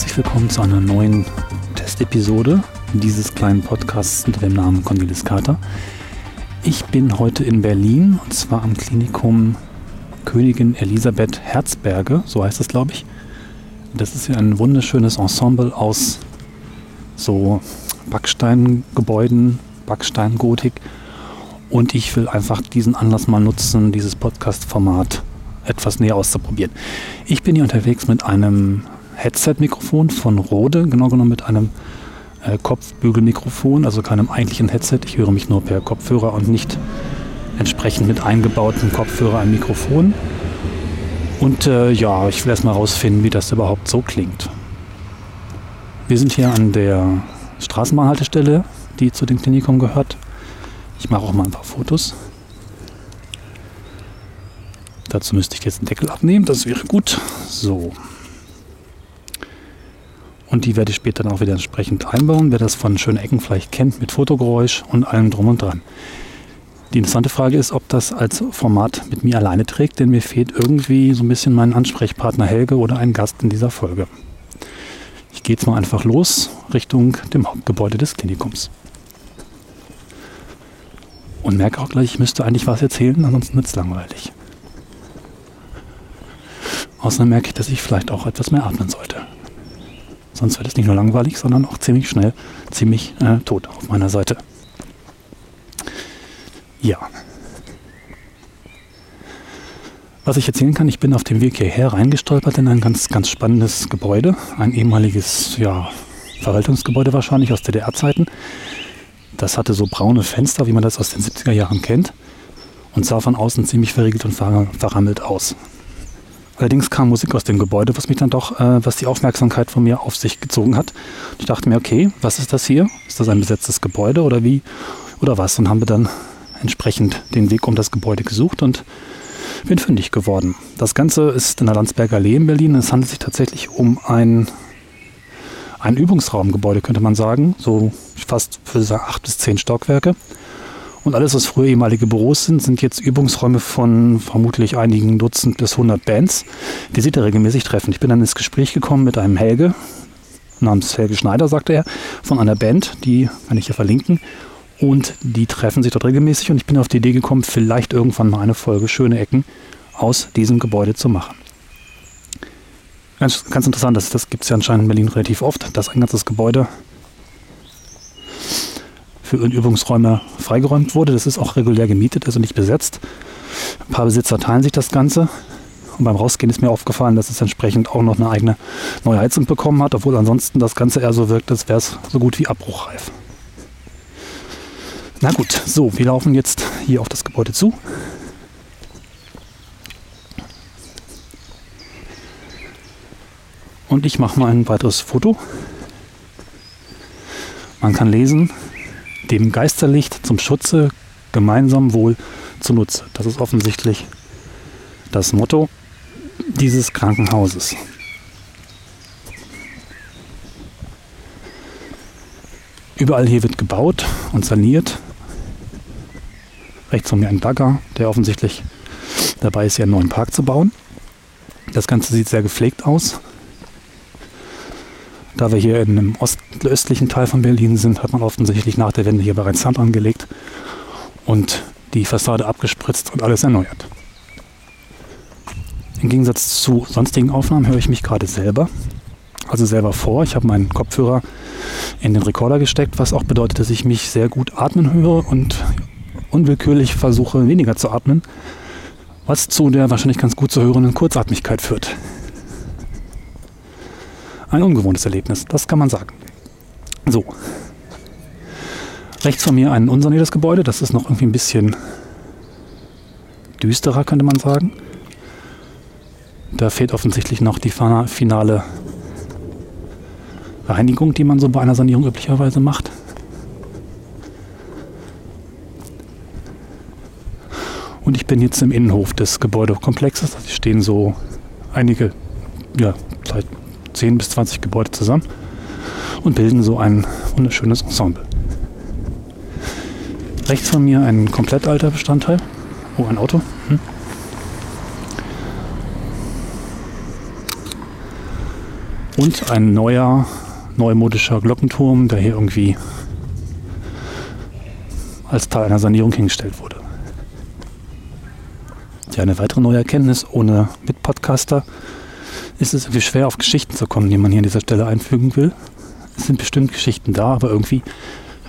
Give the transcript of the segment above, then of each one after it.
Herzlich willkommen zu einer neuen Testepisode dieses kleinen Podcasts unter dem Namen Cornelis Kater. Ich bin heute in Berlin und zwar am Klinikum Königin Elisabeth Herzberge, so heißt es glaube ich. Das ist ja ein wunderschönes Ensemble aus so Backsteingebäuden, Backsteingotik. Und ich will einfach diesen Anlass mal nutzen, dieses Podcast-Format etwas näher auszuprobieren. Ich bin hier unterwegs mit einem Headset-Mikrofon von Rode, genau genommen mit einem äh, Kopfbügelmikrofon, also keinem eigentlichen Headset. Ich höre mich nur per Kopfhörer und nicht entsprechend mit eingebautem Kopfhörer ein Mikrofon. Und äh, ja, ich will erstmal rausfinden, wie das überhaupt so klingt. Wir sind hier an der Straßenbahnhaltestelle, die zu dem Klinikum gehört. Ich mache auch mal ein paar Fotos. Dazu müsste ich jetzt den Deckel abnehmen, das wäre gut. So. Und die werde ich später dann auch wieder entsprechend einbauen. Wer das von schönen Ecken vielleicht kennt, mit Fotogeräusch und allem drum und dran. Die interessante Frage ist, ob das als Format mit mir alleine trägt, denn mir fehlt irgendwie so ein bisschen mein Ansprechpartner Helge oder ein Gast in dieser Folge. Ich gehe jetzt mal einfach los Richtung dem Hauptgebäude des Klinikums. Und merke auch gleich, ich müsste eigentlich was erzählen, ansonsten wird es langweilig. Außerdem merke ich, dass ich vielleicht auch etwas mehr atmen sollte. Sonst wird es nicht nur langweilig, sondern auch ziemlich schnell, ziemlich äh, tot auf meiner Seite. Ja. Was ich erzählen kann, ich bin auf dem Weg hierher reingestolpert in ein ganz, ganz spannendes Gebäude. Ein ehemaliges, ja, Verwaltungsgebäude wahrscheinlich aus DDR-Zeiten. Das hatte so braune Fenster, wie man das aus den 70er Jahren kennt. Und sah von außen ziemlich verriegelt und verrammelt aus. Allerdings kam Musik aus dem Gebäude, was mich dann doch, äh, was die Aufmerksamkeit von mir auf sich gezogen hat. Ich dachte mir, okay, was ist das hier? Ist das ein besetztes Gebäude oder wie? Oder was? Und haben wir dann entsprechend den Weg um das Gebäude gesucht und bin fündig geworden. Das Ganze ist in der Landsberger Allee in Berlin. Es handelt sich tatsächlich um ein, ein Übungsraumgebäude, könnte man sagen. So fast für acht bis zehn Stockwerke. Und alles, was früher ehemalige Büros sind, sind jetzt Übungsräume von vermutlich einigen Dutzend bis hundert Bands, die sich da regelmäßig treffen. Ich bin dann ins Gespräch gekommen mit einem Helge, namens Helge Schneider, sagte er, von einer Band, die kann ich ja verlinken. Und die treffen sich dort regelmäßig und ich bin auf die Idee gekommen, vielleicht irgendwann mal eine Folge Schöne Ecken aus diesem Gebäude zu machen. Ganz, ganz interessant, das, das gibt es ja anscheinend in Berlin relativ oft, dass ein ganzes Gebäude für Übungsräume freigeräumt wurde. Das ist auch regulär gemietet, also nicht besetzt. Ein paar Besitzer teilen sich das Ganze. Und beim Rausgehen ist mir aufgefallen, dass es entsprechend auch noch eine eigene neue Heizung bekommen hat, obwohl ansonsten das Ganze eher so wirkt, als wäre es so gut wie abbruchreif. Na gut, so, wir laufen jetzt hier auf das Gebäude zu. Und ich mache mal ein weiteres Foto. Man kann lesen, dem Geisterlicht zum Schutze gemeinsam wohl zunutze. Das ist offensichtlich das Motto dieses Krankenhauses. Überall hier wird gebaut und saniert. Rechts von mir ein Bagger, der offensichtlich dabei ist, hier einen neuen Park zu bauen. Das Ganze sieht sehr gepflegt aus. Da wir hier in einem östlichen Teil von Berlin sind, hat man offensichtlich nach der Wende hier bereits Sand angelegt und die Fassade abgespritzt und alles erneuert. Im Gegensatz zu sonstigen Aufnahmen höre ich mich gerade selber, also selber vor. Ich habe meinen Kopfhörer in den Rekorder gesteckt, was auch bedeutet, dass ich mich sehr gut atmen höre und unwillkürlich versuche weniger zu atmen, was zu der wahrscheinlich ganz gut zu hörenden Kurzatmigkeit führt ein ungewohntes Erlebnis, das kann man sagen. So. Rechts von mir ein unsaniertes Gebäude, das ist noch irgendwie ein bisschen düsterer, könnte man sagen. Da fehlt offensichtlich noch die finale Reinigung, die man so bei einer Sanierung üblicherweise macht. Und ich bin jetzt im Innenhof des Gebäudekomplexes. Da stehen so einige, ja, seit 10 bis 20 Gebäude zusammen und bilden so ein wunderschönes Ensemble. Rechts von mir ein komplett alter Bestandteil. Oh, ein Auto. Hm. Und ein neuer, neumodischer Glockenturm, der hier irgendwie als Teil einer Sanierung hingestellt wurde. Ja, eine weitere neue Erkenntnis ohne Mitpodcaster ist es irgendwie schwer, auf Geschichten zu kommen, die man hier an dieser Stelle einfügen will. Es sind bestimmt Geschichten da, aber irgendwie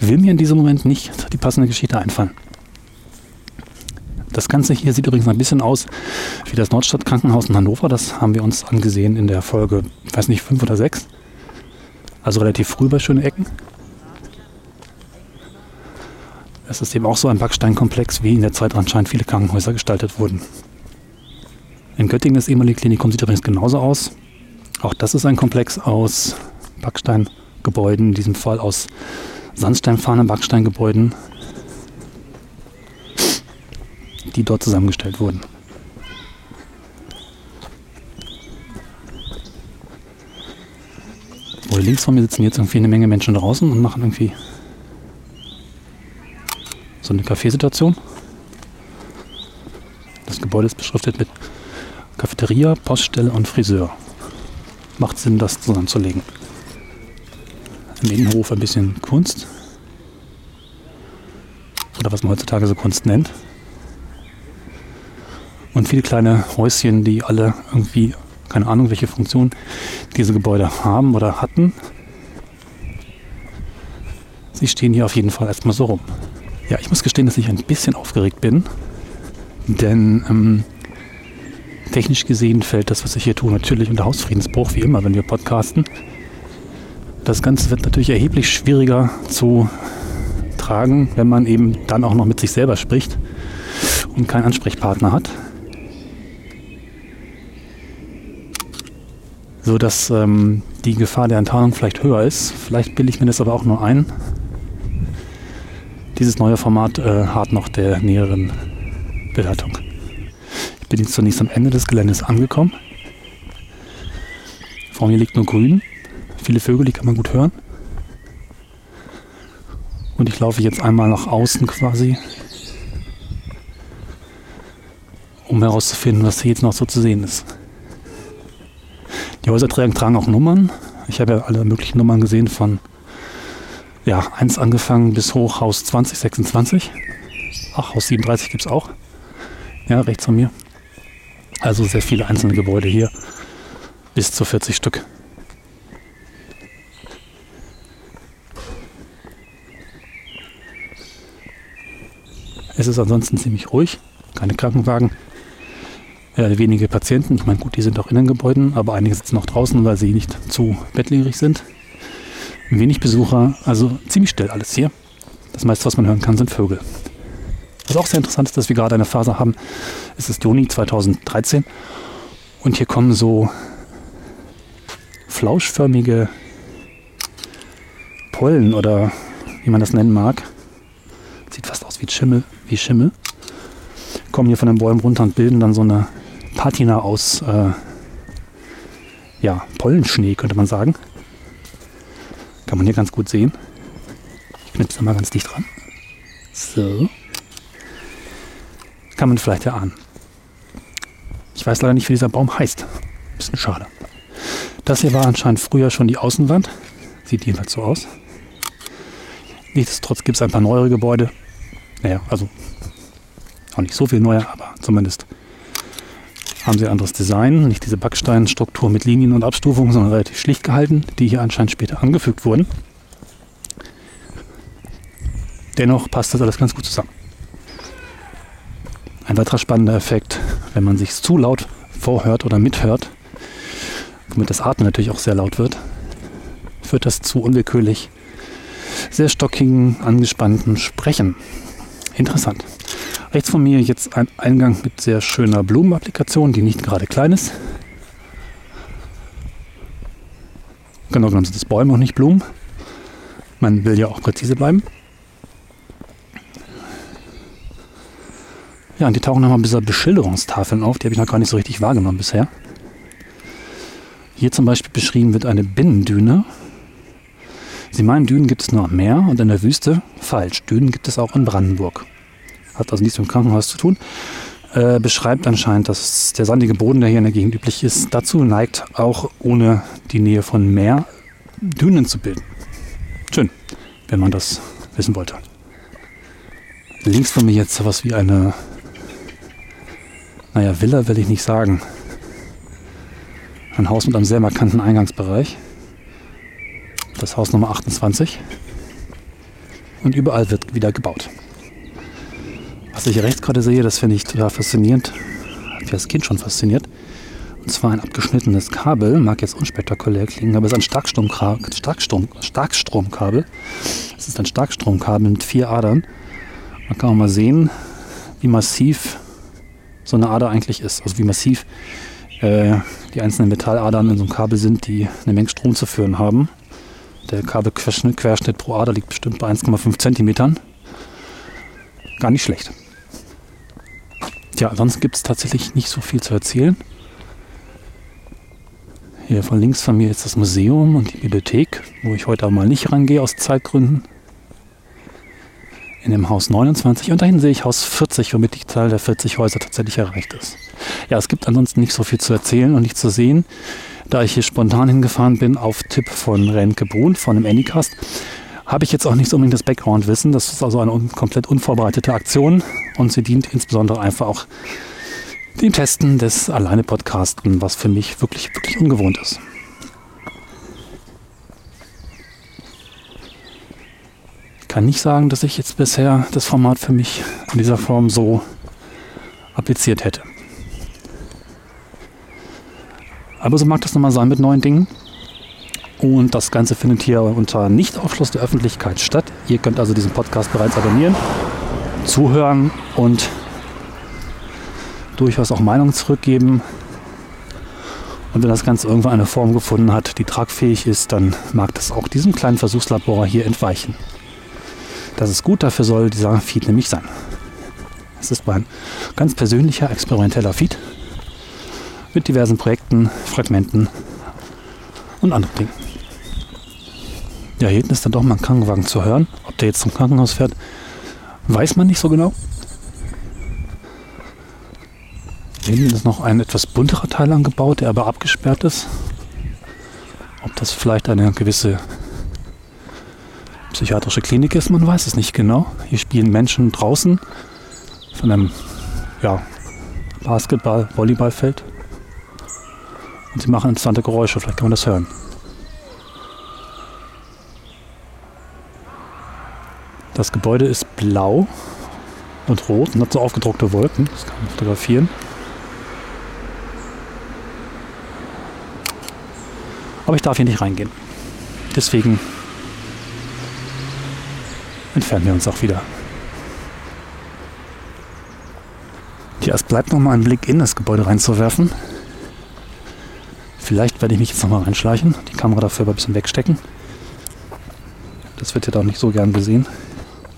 will mir in diesem Moment nicht die passende Geschichte einfallen. Das Ganze hier sieht übrigens ein bisschen aus wie das Nordstadtkrankenhaus in Hannover. Das haben wir uns angesehen in der Folge, ich weiß nicht, fünf oder sechs. Also relativ früh bei Schöne Ecken. Es ist eben auch so ein Backsteinkomplex, wie in der Zeit anscheinend viele Krankenhäuser gestaltet wurden. In Göttingen das ehemalige Klinikum sieht übrigens genauso aus. Auch das ist ein Komplex aus Backsteingebäuden, in diesem Fall aus sandsteinfahrenden Backsteingebäuden, die dort zusammengestellt wurden. Oh, links von mir sitzen jetzt irgendwie eine Menge Menschen draußen und machen irgendwie so eine Kaffeesituation. Das Gebäude ist beschriftet mit Cafeteria, Poststelle und Friseur. Macht Sinn, das zusammenzulegen. Im Innenhof ein bisschen Kunst. Oder was man heutzutage so Kunst nennt. Und viele kleine Häuschen, die alle irgendwie, keine Ahnung, welche Funktion diese Gebäude haben oder hatten. Sie stehen hier auf jeden Fall erstmal so rum. Ja, ich muss gestehen, dass ich ein bisschen aufgeregt bin, denn ähm, technisch gesehen fällt das, was ich hier tue, natürlich unter Hausfriedensbruch, wie immer, wenn wir podcasten. Das Ganze wird natürlich erheblich schwieriger zu tragen, wenn man eben dann auch noch mit sich selber spricht und keinen Ansprechpartner hat. So dass ähm, die Gefahr der Enttarnung vielleicht höher ist. Vielleicht bilde ich mir das aber auch nur ein. Dieses neue Format äh, hart noch der näheren Bewertung. Bin jetzt zunächst am Ende des Geländes angekommen. Vor mir liegt nur Grün. Viele Vögel, die kann man gut hören. Und ich laufe jetzt einmal nach außen quasi, um herauszufinden, was hier jetzt noch so zu sehen ist. Die Häuser tragen, tragen auch Nummern. Ich habe ja alle möglichen Nummern gesehen von ja, 1 angefangen bis hoch Haus 2026. Ach, Haus 37 gibt es auch. Ja, rechts von mir. Also sehr viele einzelne Gebäude hier. Bis zu 40 Stück. Es ist ansonsten ziemlich ruhig. Keine Krankenwagen. Äh, wenige Patienten. Ich meine, gut, die sind auch in den Gebäuden, aber einige sitzen noch draußen, weil sie nicht zu bettlägerig sind. Wenig Besucher, also ziemlich still alles hier. Das meiste, was man hören kann, sind Vögel. Was auch sehr interessant ist, dass wir gerade eine Phase haben, es ist Juni 2013 und hier kommen so flauschförmige Pollen oder wie man das nennen mag. Sieht fast aus wie Schimmel, wie Schimmel. Kommen hier von den Bäumen runter und bilden dann so eine Patina aus äh, ja, Pollenschnee, könnte man sagen. Kann man hier ganz gut sehen. Ich knipse da mal ganz dicht dran. So. Kann man vielleicht erahnen. Ich weiß leider nicht, wie dieser Baum heißt. Bisschen schade. Das hier war anscheinend früher schon die Außenwand. Sieht jedenfalls so aus. Nichtsdestotrotz gibt es ein paar neuere Gebäude. Naja, also auch nicht so viel neuer, aber zumindest haben sie ein anderes Design, nicht diese Backsteinstruktur mit Linien und Abstufungen, sondern relativ schlicht gehalten, die hier anscheinend später angefügt wurden. Dennoch passt das alles ganz gut zusammen. Ein weiterer spannender Effekt, wenn man sich zu laut vorhört oder mithört, womit das Atmen natürlich auch sehr laut wird, führt das zu unwillkürlich sehr stockigen, angespannten Sprechen. Interessant. Rechts von mir jetzt ein Eingang mit sehr schöner Blumenapplikation, die nicht gerade klein ist. Genau genommen sind es Bäume und nicht Blumen. Man will ja auch präzise bleiben. Ja, und die tauchen nochmal bisschen Beschilderungstafeln auf. Die habe ich noch gar nicht so richtig wahrgenommen bisher. Hier zum Beispiel beschrieben wird eine Binnendüne. Sie meinen, Dünen gibt es nur am Meer und in der Wüste? Falsch. Dünen gibt es auch in Brandenburg hat also nichts mit dem Krankenhaus zu tun. äh, beschreibt anscheinend, dass der sandige Boden, der hier in der Gegend üblich ist, dazu neigt, auch ohne die Nähe von Meer Dünen zu bilden. Schön, wenn man das wissen wollte. Links von mir jetzt sowas wie eine, naja, Villa will ich nicht sagen. Ein Haus mit einem sehr markanten Eingangsbereich. Das Haus Nummer 28. Und überall wird wieder gebaut. Was ich rechts gerade sehe, das finde ich total faszinierend. Hat mich das Kind schon fasziniert. Und zwar ein abgeschnittenes Kabel, mag jetzt unspektakulär klingen, aber es ist ein Starkstrom, Starkstrom, Starkstromkabel. Es ist ein Starkstromkabel mit vier Adern. Man kann auch mal sehen, wie massiv so eine Ader eigentlich ist. Also wie massiv äh, die einzelnen Metalladern in so einem Kabel sind, die eine Menge Strom zu führen haben. Der Kabelquerschnitt pro Ader liegt bestimmt bei 1,5 Zentimetern. Gar nicht schlecht. Tja, ansonsten gibt es tatsächlich nicht so viel zu erzählen. Hier von links von mir ist das Museum und die Bibliothek, wo ich heute aber mal nicht rangehe aus Zeitgründen. In dem Haus 29 und dahin sehe ich Haus 40, womit die Zahl der 40 Häuser tatsächlich erreicht ist. Ja, es gibt ansonsten nicht so viel zu erzählen und nicht zu sehen da ich hier spontan hingefahren bin auf Tipp von Renke Brun von dem Anycast, habe ich jetzt auch nicht so unbedingt das Background-Wissen. Das ist also eine un komplett unvorbereitete Aktion und sie dient insbesondere einfach auch dem Testen des Alleine-Podcasten, was für mich wirklich, wirklich ungewohnt ist. Kann nicht sagen, dass ich jetzt bisher das Format für mich in dieser Form so appliziert hätte. Aber so mag das nochmal sein mit neuen Dingen. Und das Ganze findet hier unter Nichtaufschluss der Öffentlichkeit statt. Ihr könnt also diesen Podcast bereits abonnieren, zuhören und durchaus auch Meinungen zurückgeben. Und wenn das Ganze irgendwann eine Form gefunden hat, die tragfähig ist, dann mag das auch diesem kleinen Versuchslabor hier entweichen. Das ist gut, dafür soll dieser Feed nämlich sein. Es ist mein ganz persönlicher, experimenteller Feed mit diversen Projekten, Fragmenten und anderen Dingen. Ja, hier hinten ist dann doch mal ein Krankenwagen zu hören. Ob der jetzt zum Krankenhaus fährt, weiß man nicht so genau. Hier hinten ist noch ein etwas bunterer Teil angebaut, der aber abgesperrt ist. Ob das vielleicht eine gewisse psychiatrische Klinik ist, man weiß es nicht genau. Hier spielen Menschen draußen von einem ja, Basketball-, Volleyballfeld. Und sie machen interessante Geräusche, vielleicht kann man das hören. Das Gebäude ist blau und rot und hat so aufgedruckte Wolken. Das kann man fotografieren. Aber ich darf hier nicht reingehen. Deswegen entfernen wir uns auch wieder. Ja, es bleibt noch mal ein Blick in das Gebäude reinzuwerfen. Vielleicht werde ich mich jetzt nochmal reinschleichen, die Kamera dafür aber ein bisschen wegstecken. Das wird ja doch nicht so gern gesehen.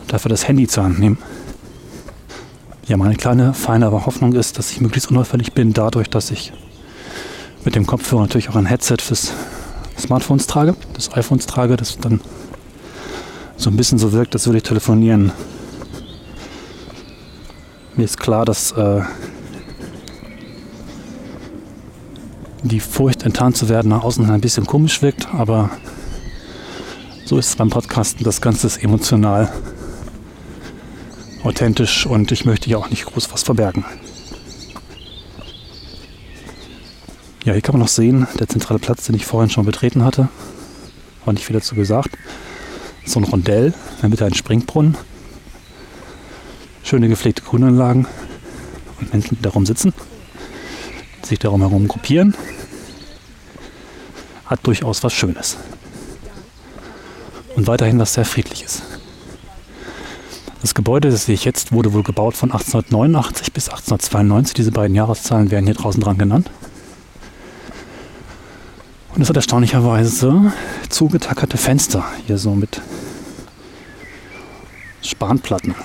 Und dafür das Handy zur Hand nehmen. Ja, meine kleine, feine aber Hoffnung ist, dass ich möglichst unauffällig bin, dadurch, dass ich mit dem Kopfhörer natürlich auch ein Headset fürs Smartphones trage, des iPhones trage, das dann so ein bisschen so wirkt, als würde ich telefonieren. Mir ist klar, dass äh, die Furcht, enttarnt zu werden, nach außen ein bisschen komisch wirkt, aber so ist es beim Podcasten. Das Ganze ist emotional, authentisch und ich möchte ja auch nicht groß was verbergen. Ja, hier kann man noch sehen, der zentrale Platz, den ich vorhin schon betreten hatte, war nicht viel dazu gesagt. So ein Rondell, der Mitte ein Springbrunnen, schöne gepflegte Grünanlagen und Menschen, die darum sitzen sich darum herum gruppieren, hat durchaus was Schönes. Und weiterhin was sehr Friedliches. Das Gebäude, das sehe ich jetzt, wurde wohl gebaut von 1889 bis 1892. Diese beiden Jahreszahlen werden hier draußen dran genannt. Und es hat erstaunlicherweise zugetackerte Fenster hier so mit Spanplatten.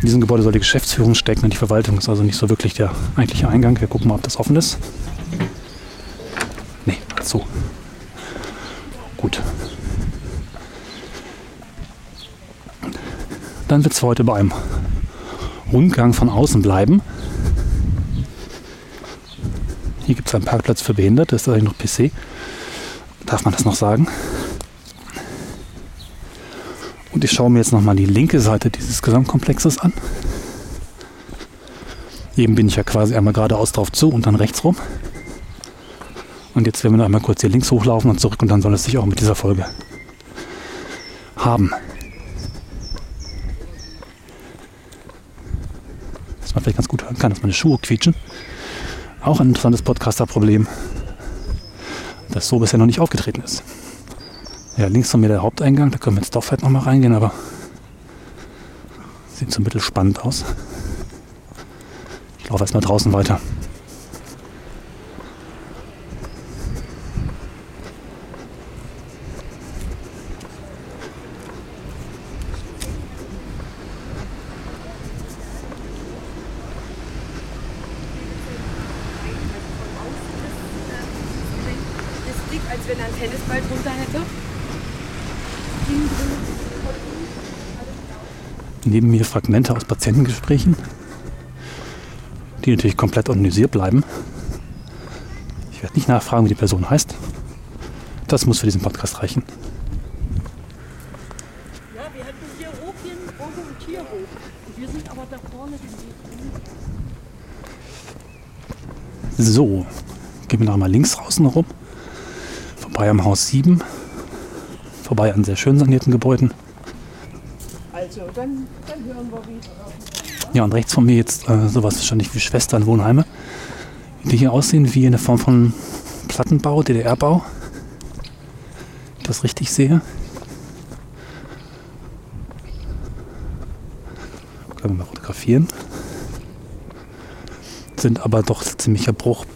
In diesem Gebäude soll die Geschäftsführung stecken und die Verwaltung ist also nicht so wirklich der eigentliche Eingang. Wir gucken mal, ob das offen ist. Nee, so. Gut. Dann wird es heute bei einem Rundgang von außen bleiben. Hier gibt es einen Parkplatz für Behinderte, ist eigentlich noch PC. Darf man das noch sagen? Und ich schaue mir jetzt nochmal die linke Seite dieses Gesamtkomplexes an. Eben bin ich ja quasi einmal geradeaus drauf zu und dann rechts rum. Und jetzt werden wir noch einmal kurz hier links hochlaufen und zurück und dann soll es sich auch mit dieser Folge haben. Man vielleicht ganz gut hören kann, dass meine Schuhe quietschen. Auch ein interessantes Podcaster-Problem, das so bisher noch nicht aufgetreten ist. Ja, links von mir der Haupteingang, da können wir jetzt doch vielleicht nochmal reingehen, aber sieht so mittelspannend aus. Ich laufe erstmal draußen weiter. Als wenn er einen Tennisball drunter hätte. Neben mir Fragmente aus Patientengesprächen, die natürlich komplett anonymisiert bleiben. Ich werde nicht nachfragen, wie die Person heißt. Das muss für diesen Podcast reichen. Ja, wir hätten hier Opien, Droge und Tierhof. Und wir sind aber da vorne So, gehen wir noch mal links draußen rum. Vorbei am Haus 7. Vorbei an sehr schön sanierten Gebäuden. Also, dann, dann hören wir wieder. Ja, und rechts von mir jetzt äh, sowas wahrscheinlich wie Schwesternwohnheime, die hier aussehen wie eine Form von Plattenbau, DDR-Bau. Ich das richtig sehe. Können wir mal fotografieren. Sind aber doch ziemlicher Bruch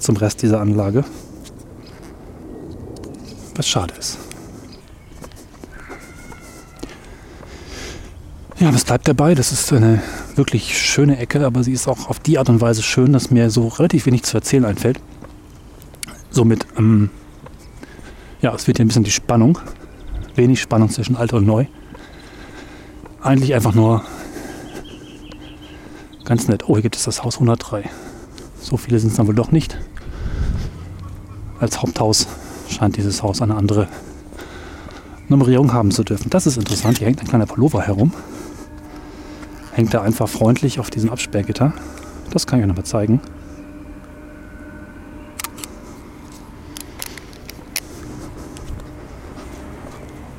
zum Rest dieser Anlage. Was schade ist. Ja, das bleibt dabei. Das ist eine wirklich schöne Ecke, aber sie ist auch auf die Art und Weise schön, dass mir so relativ wenig zu erzählen einfällt. Somit, ähm, ja, es wird hier ein bisschen die Spannung. Wenig Spannung zwischen alt und neu. Eigentlich einfach nur ganz nett. Oh, hier gibt es das Haus 103. So viele sind es dann wohl doch nicht. Als Haupthaus scheint dieses Haus eine andere Nummerierung haben zu dürfen. Das ist interessant. Hier hängt ein kleiner Pullover herum hängt er einfach freundlich auf diesem Absperrgitter. Das kann ich euch nochmal zeigen.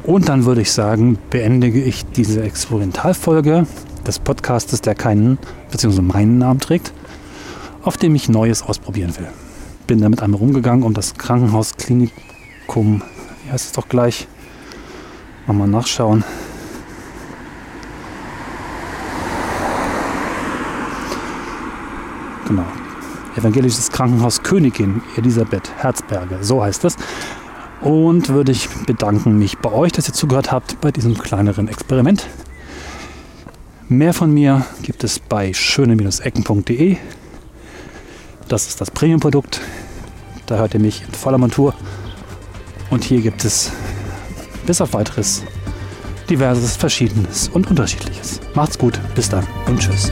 Und dann würde ich sagen, beendige ich diese Experimentalfolge des Podcastes, der keinen bzw. meinen Namen trägt, auf dem ich Neues ausprobieren will. Bin damit einmal rumgegangen um das Krankenhausklinikum, wie heißt es doch gleich, mal nachschauen, Genau. Evangelisches Krankenhaus Königin Elisabeth Herzberger, so heißt es. Und würde ich bedanken mich bei euch, dass ihr zugehört habt bei diesem kleineren Experiment. Mehr von mir gibt es bei schöne-ecken.de. Das ist das Premium-Produkt. Da hört ihr mich in voller Montur. Und hier gibt es bis auf weiteres diverses, verschiedenes und unterschiedliches. Macht's gut, bis dann und tschüss.